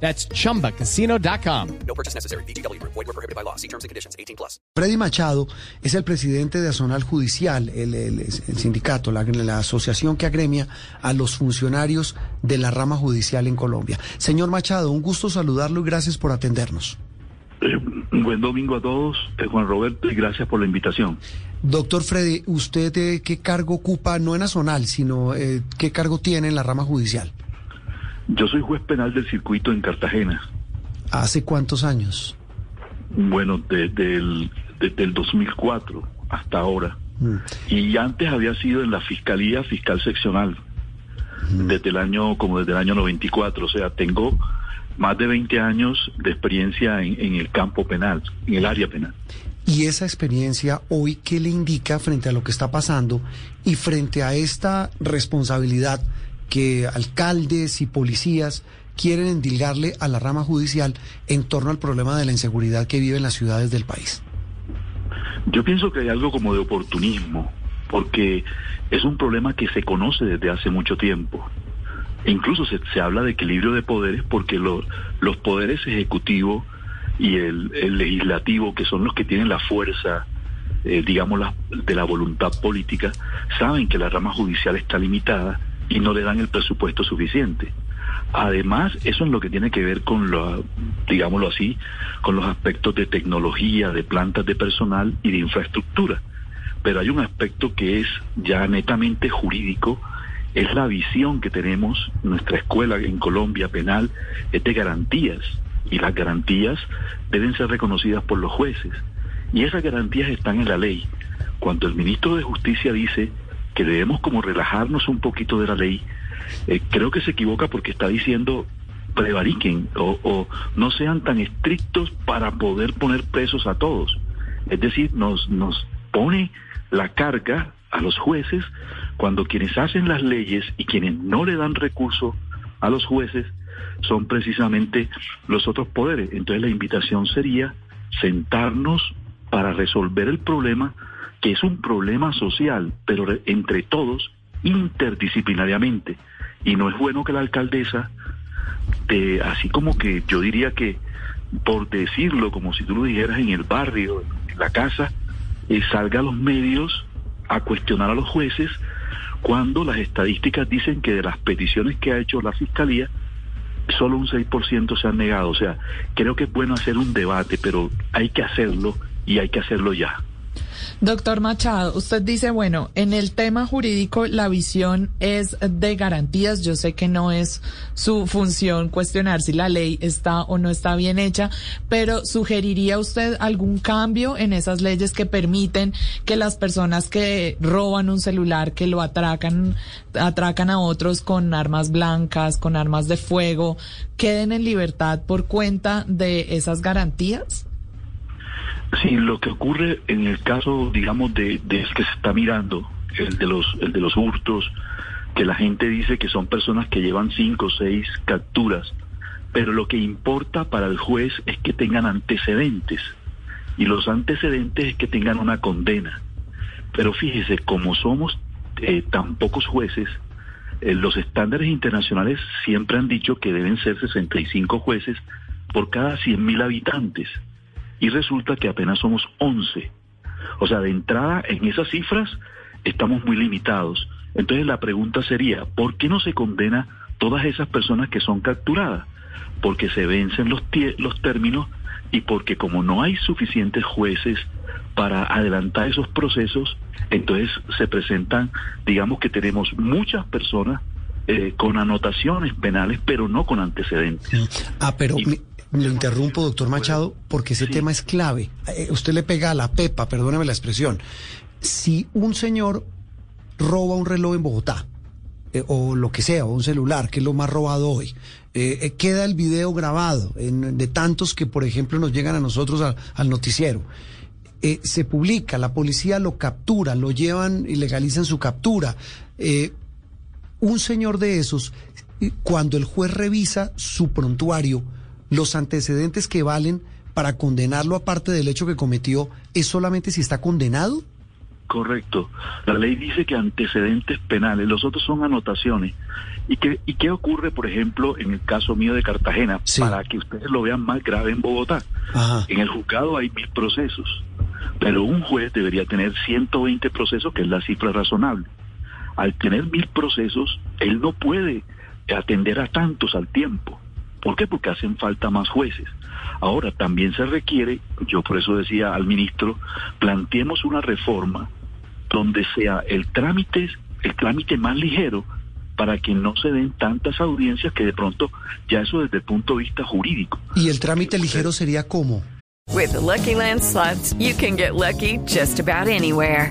That's chumbacasino.com. No purchase necessary. BGW. Void were prohibited by law. See terms and conditions. 18 plus. Freddy Machado es el presidente de Azonal Judicial, el, el- el sindicato, la, la asociación que agremia a los funcionarios de la rama judicial en Colombia. Señor Machado, un gusto saludarlo y gracias por atendernos. Eh, buen domingo a todos, eh, Juan Roberto, y gracias por la invitación. Doctor Freddy, ¿usted eh, qué cargo ocupa, no en Azonal, sino eh, qué cargo tiene en la rama judicial? Yo soy juez penal del circuito en Cartagena. ¿Hace cuántos años? Bueno, desde el, desde el 2004 hasta ahora. Mm. Y antes había sido en la Fiscalía Fiscal Seccional, desde el año, como desde el año 94. O sea, tengo más de 20 años de experiencia en, en el campo penal, en el área penal. Y esa experiencia hoy, ¿qué le indica frente a lo que está pasando y frente a esta responsabilidad que alcaldes y policías quieren endilgarle a la rama judicial en torno al problema de la inseguridad que viven las ciudades del país? Yo pienso que hay algo como de oportunismo, porque es un problema que se conoce desde hace mucho tiempo. E incluso se, se habla de equilibrio de poderes porque lo- los poderes ejecutivo y el, el legislativo, que son los que tienen la fuerza, eh, digamos, la- de la voluntad política, saben que la rama judicial está limitada y no le dan el presupuesto suficiente. Además, eso es lo que tiene que ver con, lo, digámoslo así, con los aspectos de tecnología, de plantas de personal y de infraestructura. Pero hay un aspecto que es ya netamente jurídico, es la visión que tenemos, nuestra escuela en Colombia penal es de garantías y las garantías deben ser reconocidas por los jueces. Y esas garantías están en la ley. Cuando el ministro de Justicia dice que debemos como relajarnos un poquito de la ley, eh, creo que se equivoca porque está diciendo prevariquen o, no sean tan estrictos para poder poner presos a todos. Es decir, nos, nos pone la carga a los jueces cuando quienes hacen las leyes y quienes no le dan recurso a los jueces son precisamente los otros poderes. Entonces la invitación sería sentarnos para resolver el problema, es un problema social, pero re- entre todos, interdisciplinariamente. Y no es bueno que la alcaldesa, de, así como que yo diría que, por decirlo, como si tú lo dijeras en el barrio, en la casa, eh, salga a los medios a cuestionar a los jueces cuando las estadísticas dicen que de las peticiones que ha hecho la fiscalía, solo un 6% se han negado. O sea, creo que es bueno hacer un debate, pero hay que hacerlo y hay que hacerlo ya. Doctor Machado, usted dice, bueno, en el tema jurídico la visión es de garantías. Yo sé que no es su función cuestionar si la ley está o no está bien hecha, pero ¿sugeriría usted algún cambio en esas leyes que permiten que las personas que roban un celular, que lo atracan, atracan a otros con armas blancas, con armas de fuego, queden en libertad por cuenta de esas garantías? Sí, lo que ocurre en el caso, digamos, de, de que se está mirando, el de los, el de los hurtos, que la gente dice que son personas que llevan cinco o seis capturas, pero lo que importa para el juez es que tengan antecedentes, y los antecedentes es que tengan una condena. Pero fíjese, como somos eh, tan pocos jueces, eh, los estándares internacionales siempre han dicho que deben ser 65 jueces por cada 100.000 habitantes y resulta que apenas somos 11. O sea, de entrada en esas cifras estamos muy limitados. Entonces la pregunta sería, ¿por qué no se condena todas esas personas que son capturadas? Porque se vencen los, los términos y porque como no hay suficientes jueces para adelantar esos procesos, entonces se presentan, digamos que tenemos muchas personas eh, con anotaciones penales, pero no con antecedentes. Ah, pero Y- lo interrumpo, doctor Machado, porque ese Sí. tema es clave. Eh, usted le pega a la pepa, perdóneme la expresión. Si un señor roba un reloj en Bogotá, eh, o lo que sea, o un celular, que es lo más robado hoy, eh, queda el video grabado en- de tantos que, por ejemplo, nos llegan a nosotros al, al noticiero, eh, se publica, la policía lo captura, lo llevan y legalizan su captura. Eh, un señor de esos, cuando el juez revisa su prontuario, los antecedentes que valen para condenarlo aparte del hecho que cometió, ¿es solamente si está condenado? Correcto. La ley dice que antecedentes penales, los otros son anotaciones. ¿Y qué, y qué ocurre, por ejemplo, en el caso mío de Cartagena? Sí. Para que ustedes lo vean más grave en Bogotá. Ajá. En el juzgado hay mil procesos, pero un juez debería tener 120 procesos, que es la cifra razonable. Al tener mil procesos, él no puede atender a tantos al tiempo. ¿Por qué? Porque hacen falta más jueces. Ahora, también se requiere, yo por eso decía al ministro, planteemos una reforma donde sea el trámite, el trámite más ligero para que no se den tantas audiencias que de pronto ya eso desde el punto de vista jurídico. ¿Y el trámite ligero sería cómo? With the Lucky Land slots, you can get lucky just about anywhere.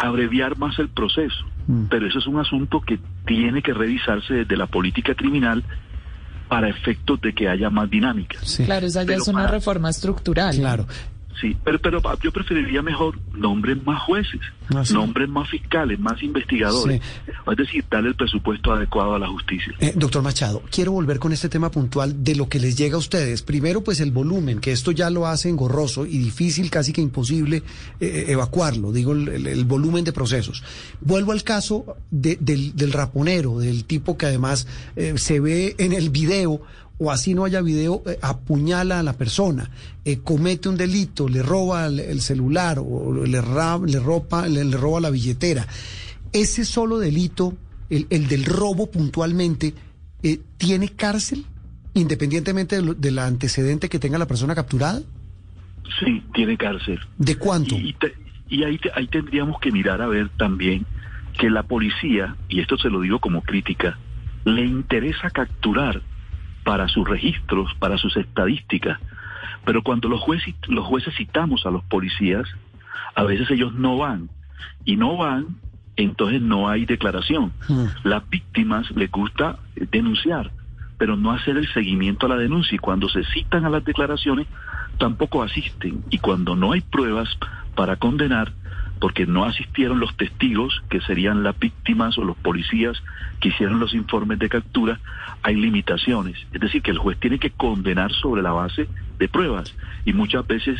abreviar más el proceso. Pero eso es un asunto que tiene que revisarse desde la política criminal para efectos de que haya más dinámica. Sí. Claro, esa ya Pero es una para- reforma estructural. Claro. Sí, pero, pero yo preferiría mejor nombren más jueces, Ah, sí. nombren más fiscales, más investigadores. Es decir, darle el presupuesto adecuado a la justicia. Eh, doctor Machado, quiero volver con este tema puntual de lo que les llega a ustedes. Primero, pues el volumen, que esto ya lo hace engorroso y difícil, casi que imposible eh, evacuarlo, digo, el, el- el volumen de procesos. Vuelvo al caso de- del, del raponero, del tipo que además eh, se ve en el video o así no haya video, eh, apuñala a la persona, eh, comete un delito, le roba el, el celular o le, le, ropa, le, le roba la billetera. Ese solo delito, el, el del robo puntualmente, eh, ¿tiene cárcel? Independientemente de lo- del antecedente que tenga la persona capturada. Sí, tiene cárcel. ¿De cuánto? Y, te- y ahí, te- ahí tendríamos que mirar a ver también que la policía, y esto se lo digo como crítica, le interesa capturar para sus registros, para sus estadísticas. Pero cuando los jueces, los jueces citamos a los policías, a veces ellos no van. Y no van, entonces no hay declaración. Mm. Las víctimas les gusta denunciar, pero no hacer el seguimiento a la denuncia. Y cuando se citan a las declaraciones, tampoco asisten. Y cuando no hay pruebas para condenar, porque no asistieron los testigos, que serían las víctimas o los policías que hicieron los informes de captura, hay limitaciones. Es decir, que el juez tiene que condenar sobre la base de pruebas. Y muchas veces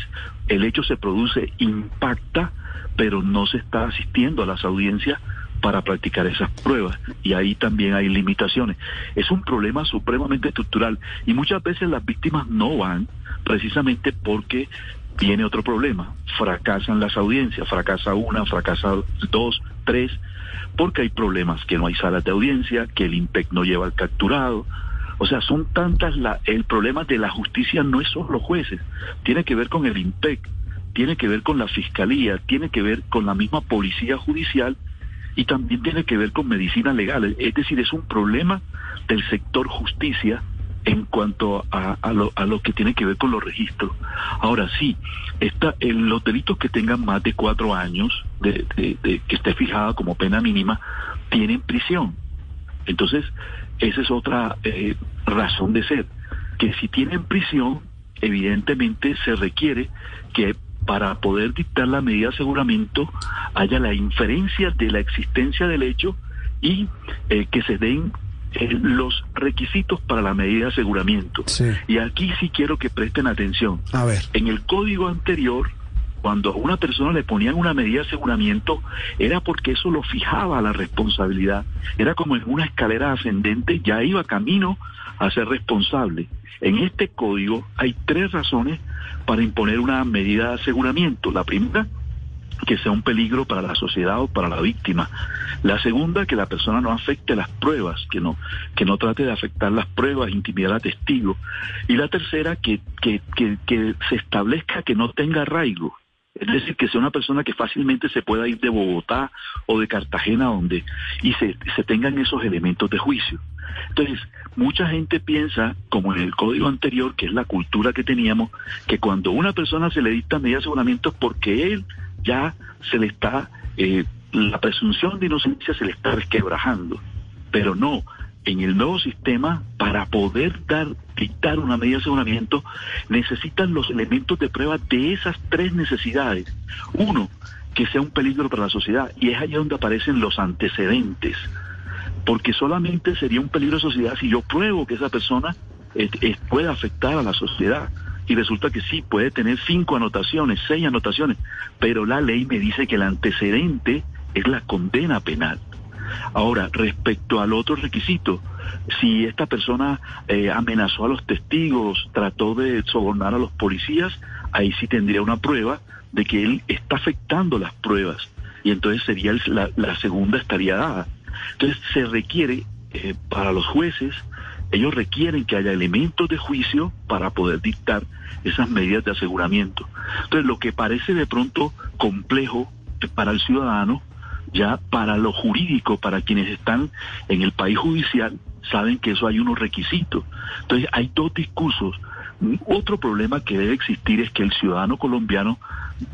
el hecho se produce, impacta, pero no se está asistiendo a las audiencias para practicar esas pruebas y ahí también hay limitaciones. Es un problema supremamente estructural y muchas veces las víctimas no van precisamente porque tiene otro problema. Fracasan las audiencias, fracasa una, fracasa dos, tres, porque hay problemas que no hay salas de audiencia, que el IMPEC no lleva al capturado. O sea, son tantas la, el problema de la justicia no es solo los jueces, tiene que ver con el IMPEC, tiene que ver con la fiscalía, tiene que ver con la misma policía judicial y también tiene que ver con medicina legal. Es decir, es un problema del sector justicia en cuanto a, a, lo, a lo que tiene que ver con los registros. Ahora sí, esta, en los delitos que tengan más de cuatro años, de, de, que esté fijada como pena mínima, tienen prisión. Entonces, esa es otra eh, razón de ser, que si tienen prisión, evidentemente se requiere que para poder dictar la medida de aseguramiento haya la inferencia de la existencia del hecho y eh, que se den eh, los requisitos para la medida de aseguramiento. Sí. Y aquí sí quiero que presten atención. A ver. En el código anterior, cuando a una persona le ponían una medida de aseguramiento, era porque eso lo fijaba la responsabilidad. Era como en una escalera ascendente, ya iba camino a ser responsable. En este código hay tres razones para imponer una medida de aseguramiento. La primera, que sea un peligro para la sociedad o para la víctima. La segunda, que la persona no afecte las pruebas, que no, que no trate de afectar las pruebas, intimidar a testigos. Y la tercera, que, que, que, se establezca que no tenga arraigo. Es decir, que sea una persona que fácilmente se pueda ir de Bogotá o de Cartagena donde y se, se tengan esos elementos de juicio. Entonces, mucha gente piensa, como en el código anterior, que es la cultura que teníamos, que cuando una persona se le dicta medida de aseguramiento es porque él ya se le está, eh, la presunción de inocencia se le está resquebrajando. Pero no, en el nuevo sistema, para poder dar, dictar una medida de aseguramiento, necesitan los elementos de prueba de esas tres necesidades. Uno, que sea un peligro para la sociedad, y es allí donde aparecen los antecedentes, porque solamente sería un peligro a la sociedad si yo pruebo que esa persona eh, eh, puede afectar a la sociedad. Y resulta que sí, puede tener cinco anotaciones, seis anotaciones, pero la ley me dice que el antecedente es la condena penal. Ahora, respecto al otro requisito, si esta persona eh, amenazó a los testigos, trató de sobornar a los policías, ahí sí tendría una prueba de que él está afectando las pruebas y entonces sería el- la, la segunda estaría dada. Entonces se requiere eh, para los jueces, ellos requieren que haya elementos de juicio para poder dictar esas medidas de aseguramiento. Entonces lo que parece de pronto complejo para el ciudadano, ya para lo jurídico, para quienes están en el país judicial, saben que eso hay unos requisitos. Entonces hay dos discursos. Otro problema que debe existir es que el ciudadano colombiano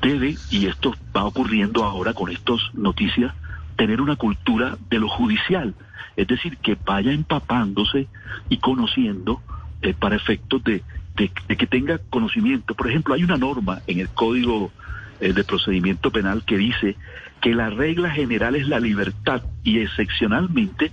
debe, y esto va ocurriendo ahora con estas noticias, tener una cultura de lo judicial. Es decir, que vaya empapándose y conociendo eh, para efectos de, de- de que tenga conocimiento. Por ejemplo, hay una norma en el Código eh, de Procedimiento Penal que dice que la regla general es la libertad y excepcionalmente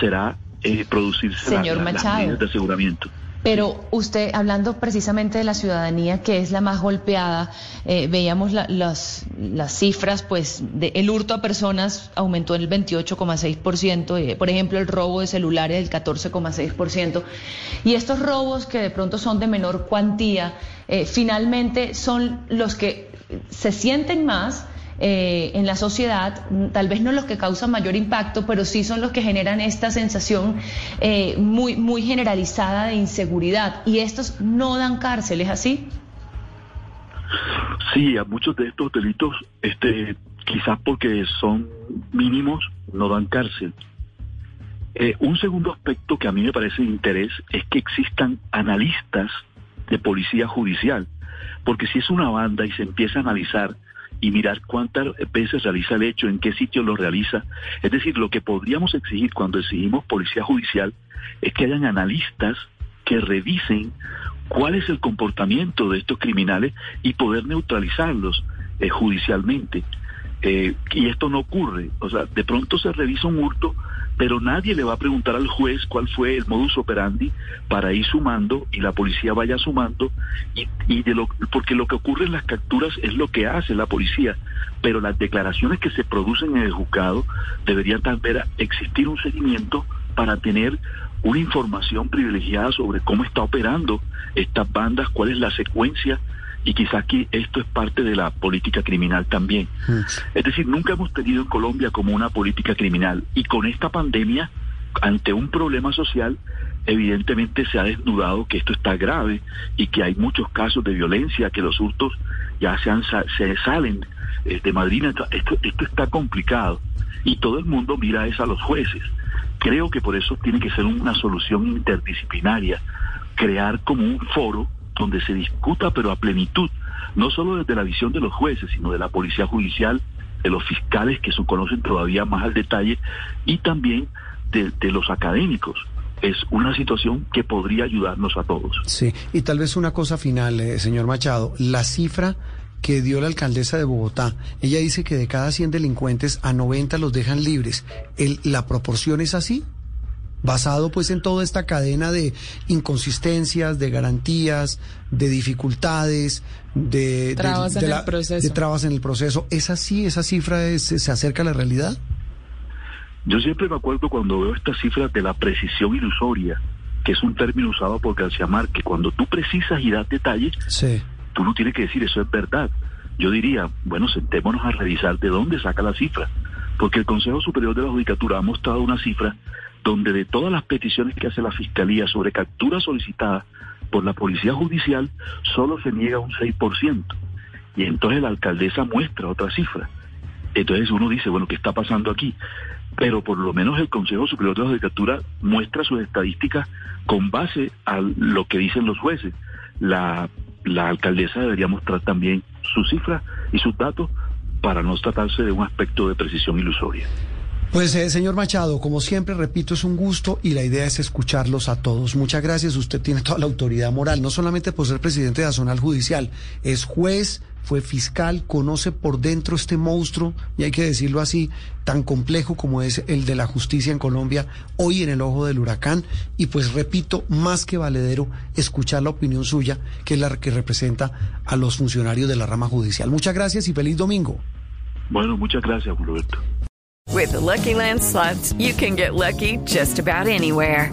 será eh, producirse la- Señor la- las Machado. medidas de aseguramiento. Pero usted, hablando precisamente de la ciudadanía, que es la más golpeada, eh, veíamos la- las, las cifras, pues, de el hurto a personas aumentó en el 28,6%, eh, por ejemplo, el robo de celulares del 14,6%, y estos robos que de pronto son de menor cuantía, eh, finalmente son los que se sienten más eh, en la sociedad, tal vez no los que causan mayor impacto, pero sí son los que generan esta sensación eh, muy, muy generalizada de inseguridad. Y estos no dan cárcel, ¿es así? Sí, a muchos de estos delitos, este, quizás porque son mínimos, no dan cárcel. Eh, un segundo aspecto que a mí me parece de interés es que existan analistas de policía judicial, porque si es una banda y se empieza a analizar y mirar cuántas veces realiza el hecho, en qué sitio lo realiza, es decir, lo que podríamos exigir cuando exigimos policía judicial es que hayan analistas que revisen cuál es el comportamiento de estos criminales y poder neutralizarlos eh, judicialmente. Eh, y esto no ocurre. O sea, de pronto se revisa un hurto, pero nadie le va a preguntar al juez cuál fue el modus operandi para ir sumando y la policía vaya sumando. Y, y de lo, porque lo que ocurre en las capturas es lo que hace la policía, pero las declaraciones que se producen en el juzgado deberían también existir un seguimiento para tener una información privilegiada sobre cómo está operando estas bandas, cuál es la secuencia y quizás que esto es parte de la política criminal también. Es decir, nunca hemos tenido en Colombia como una política criminal y con esta pandemia, ante un problema social, evidentemente se ha desnudado que esto está grave y que hay muchos casos de violencia, que los hurtos ya se, han, se salen eh, de Madrid. Esto, esto está complicado y todo el mundo mira es a los jueces. Creo que por eso tiene que ser una solución interdisciplinaria, crear como un foro donde se discuta pero a plenitud, no solo desde la visión de los jueces, sino de la policía judicial, de los fiscales que se conocen todavía más al detalle y también de, los académicos. Es una situación que podría ayudarnos a todos. Sí, y tal vez una cosa final, eh, señor Machado, la cifra que dio la alcaldesa de Bogotá, ella dice que de cada 100 delincuentes a 90 los dejan libres. El, ¿La proporción es así? Basado pues en toda esta cadena de inconsistencias, de garantías, de dificultades, de, de- Trabas de en la- el proceso. de trabas en el proceso. ¿Es así? ¿Esa cifra es- se acerca a la realidad? Yo siempre me acuerdo cuando veo estas cifras de la precisión ilusoria, que es un término usado por García Márquez. Cuando tú precisas y das detalles, Sí. tú no tienes que decir eso es verdad. Yo diría, bueno, sentémonos a revisar de dónde saca la cifra, porque el Consejo Superior de la Judicatura ha mostrado una cifra donde de todas las peticiones que hace la Fiscalía sobre capturas solicitadas por la Policía Judicial, solo se niega un 6%. Y entonces la alcaldesa muestra otra cifra. Entonces uno dice, bueno, ¿qué está pasando aquí? Pero por lo menos el Consejo Superior de la Judicatura muestra sus estadísticas con base a lo que dicen los jueces. La, la alcaldesa debería mostrar también sus cifras y sus datos para no tratarse de un aspecto de precisión ilusoria. Pues, eh, señor Machado, como siempre, repito, es un gusto y la idea es escucharlos a todos. Muchas gracias. Usted tiene toda la autoridad moral, no solamente por ser presidente de la zonal judicial, es juez, fue fiscal, conoce por dentro este monstruo, y hay que decirlo así, tan complejo como es el de la justicia en Colombia, hoy en el ojo del huracán. Y pues repito, más que valedero, escuchar la opinión suya, que es la que representa a los funcionarios de la rama judicial. Muchas gracias y feliz domingo. Bueno, muchas gracias, Roberto. With the Lucky Land slots, you can get lucky just about anywhere.